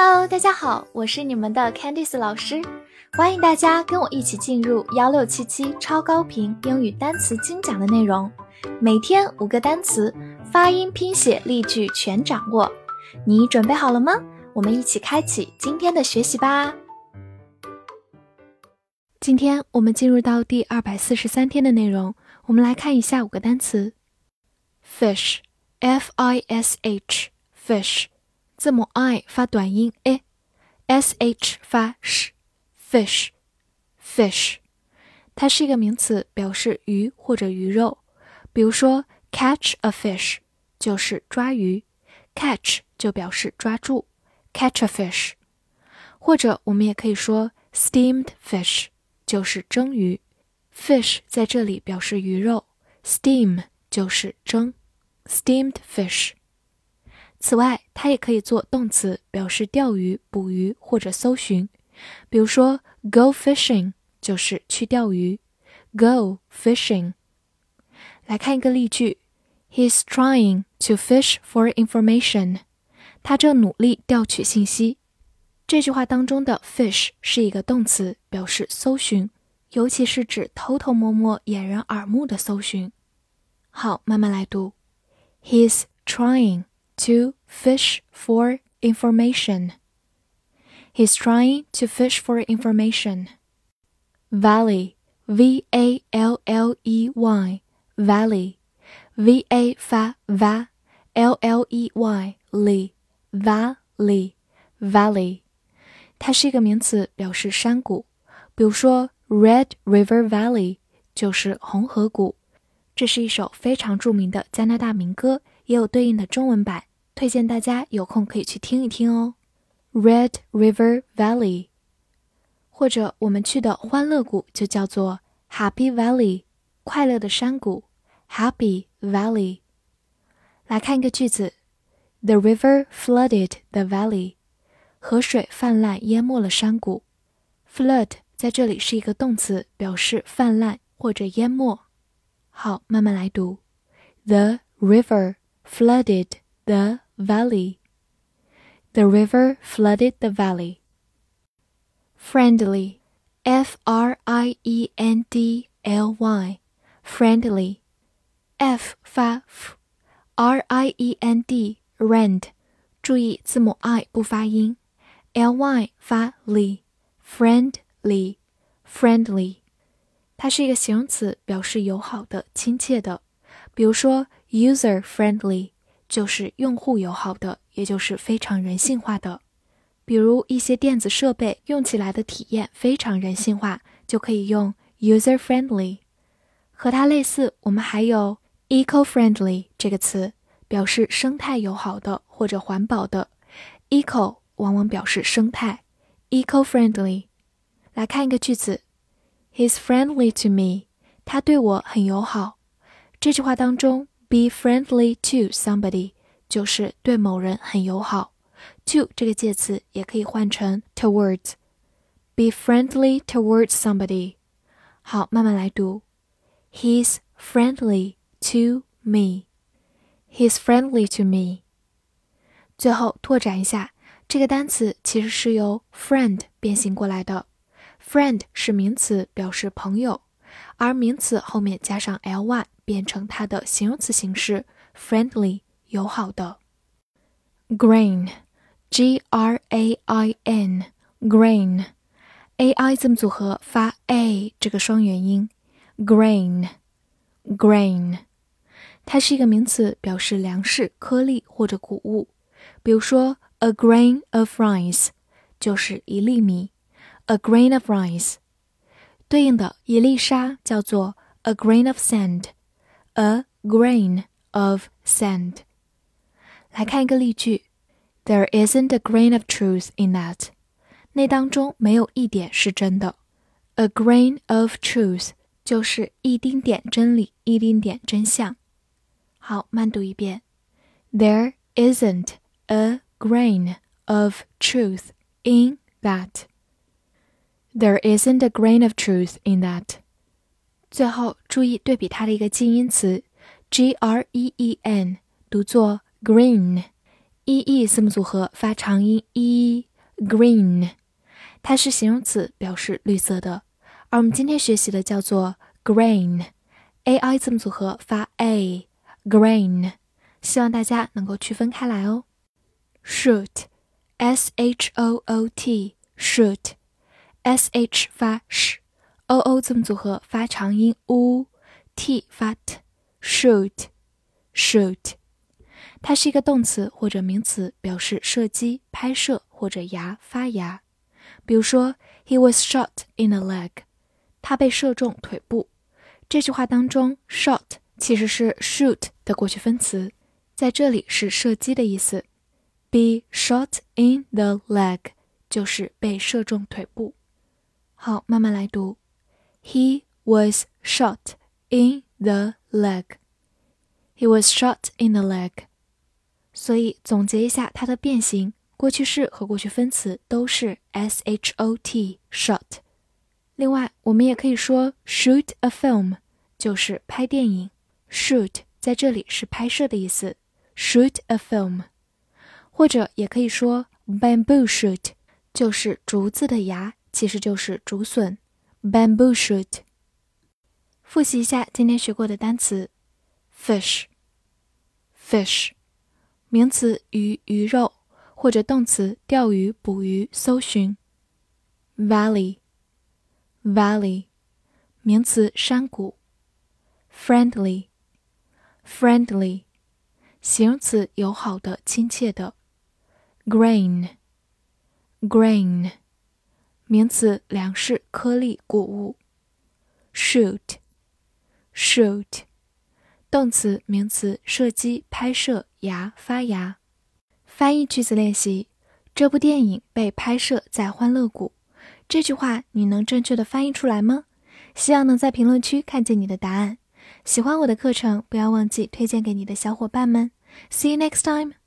Hello，大家好，我是你们的 Candice 老师，欢迎大家跟我一起进入幺六七七超高频英语单词精讲的内容，每天五个单词，发音、拼写、例句全掌握，你准备好了吗？我们一起开启今天的学习吧。今天我们进入到第二百四十三天的内容，我们来看一下五个单词：fish，f i s h，fish。字母 i 发短音 a，s h 发 sh，fish，fish，它是一个名词，表示鱼或者鱼肉。比如说，catch a fish 就是抓鱼，catch 就表示抓住，catch a fish。或者我们也可以说 steamed fish 就是蒸鱼，fish 在这里表示鱼肉，steam 就是蒸，steamed fish。此外，它也可以做动词，表示钓鱼、捕鱼或者搜寻。比如说，go fishing 就是去钓鱼，go fishing。来看一个例句：He's trying to fish for information。他正努力调取信息。这句话当中的 fish 是一个动词，表示搜寻，尤其是指偷偷摸摸、掩人耳目的搜寻。好，慢慢来读：He's trying。to fish for information. He's trying to fish for information. Valley, V A L L E Y, valley, V A 发 va, L L E Y 里 valley, valley，它是一个名词，表示山谷。比如说，Red River Valley 就是红河谷。这是一首非常着名的加拿大民歌， 也有对应的中文版。推荐大家有空可以去听一听哦。Red River Valley，或者我们去的欢乐谷就叫做 Happy Valley，快乐的山谷 Happy Valley。来看一个句子：The river flooded the valley，河水泛滥淹没了山谷。Flood 在这里是一个动词，表示泛滥或者淹没。好，慢慢来读：The river flooded the valley. The river flooded the valley. Friendly, F R I E N D L Y, friendly. F 发 f，R I E N D rend，注意字母 i 不发音，L Y 发 li，friendly，friendly，它是一个形容词，表示友好的、亲切的。比如说 ，user friendly。就是用户友好的，也就是非常人性化的。比如一些电子设备用起来的体验非常人性化，就可以用 user friendly。和它类似，我们还有 eco friendly 这个词，表示生态友好的或者环保的。eco 往往表示生态，eco friendly。来看一个句子，He's friendly to me。他对我很友好。这句话当中。Be friendly to somebody 就是对某人很友好。To 这个介词也可以换成 towards。Be friendly towards somebody。好，慢慢来读。He's friendly to me. He's friendly to me. 最后拓展一下，这个单词其实是由 friend 变形过来的。Friend 是名词，表示朋友，而名词后面加上 ly。 变成它的形容词形式，friendly，友好的。grain，g r a i n，grain，a i 字母组合发 a 这个双元音，grain，grain，它是一个名词，表示粮食、颗粒或者谷物。比如说，a grain of rice 就是一粒米，a grain of rice。对应的一粒沙叫做 a grain of sand。a grain of sand。来看一个例句：There isn't a grain of truth in that。那当中没有一点是真的。A grain of truth 就是一丁点真理，一丁点真相。好，慢读一遍：There isn't a grain of truth in that. There isn't a grain of truth in that. 最后注意对比它的一个近音词，g r e e n，读作 green，e e 字母组合发长音 e，green，它是形容词，表示绿色的。而我们今天学习的叫做 grain，a i 字母组合发 a，grain。希望大家能够区分开来哦。shoot，s h o o t，shoot，s h 发 sh oo 字母组合发长音 u，t 发 t，shoot，shoot。它是一个动词或者名词，表示射击、拍摄或者牙发芽。比如说，He was shot in the leg，他被射中腿部。这句话当中，shot 其实是 shoot 的过去分词，在这里是射击的意思。Be shot in the leg 就是被射中腿部。好，慢慢来读。He was shot in the leg. He was shot in the leg. 所以总结一下，它的变形，过去式和过去分词都是 s h o t shot。另外，我们也可以说 shoot a film，就是拍电影。shoot 在这里是拍摄的意思，shoot a film。或者也可以说 bamboo shoot，就是竹子的芽，其实就是竹笋。 bamboo shoot。复习一下今天学过的单词，fish，fish。名词鱼、鱼肉，或者动词钓鱼、捕鱼、搜寻。Valley，valley，名词山谷。Friendly，friendly，形容词友好的、亲切的。Grain，grain， 名词粮食、颗粒、谷物。Shoot，shoot。动词、名词，射击、拍摄、芽、发芽。翻译句子练习：这部电影被拍摄在欢乐谷。这句话你能正确的翻译出来吗？希望能在评论区看见你的答案。喜欢我的课程，不要忘记推荐给你的小伙伴们。See you next time.